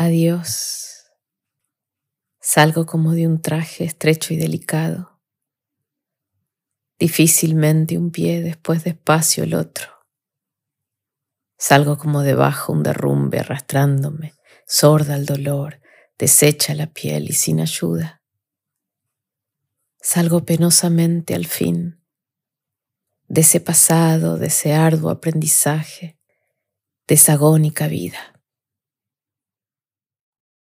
Adiós. Salgo como de un traje estrecho y delicado. Difícilmente un pie, después despacio el otro. Salgo como debajo un derrumbe arrastrándome, sorda al dolor, deshecha la piel y sin ayuda. Salgo penosamente al fin de ese pasado, de ese arduo aprendizaje, de esa agónica vida.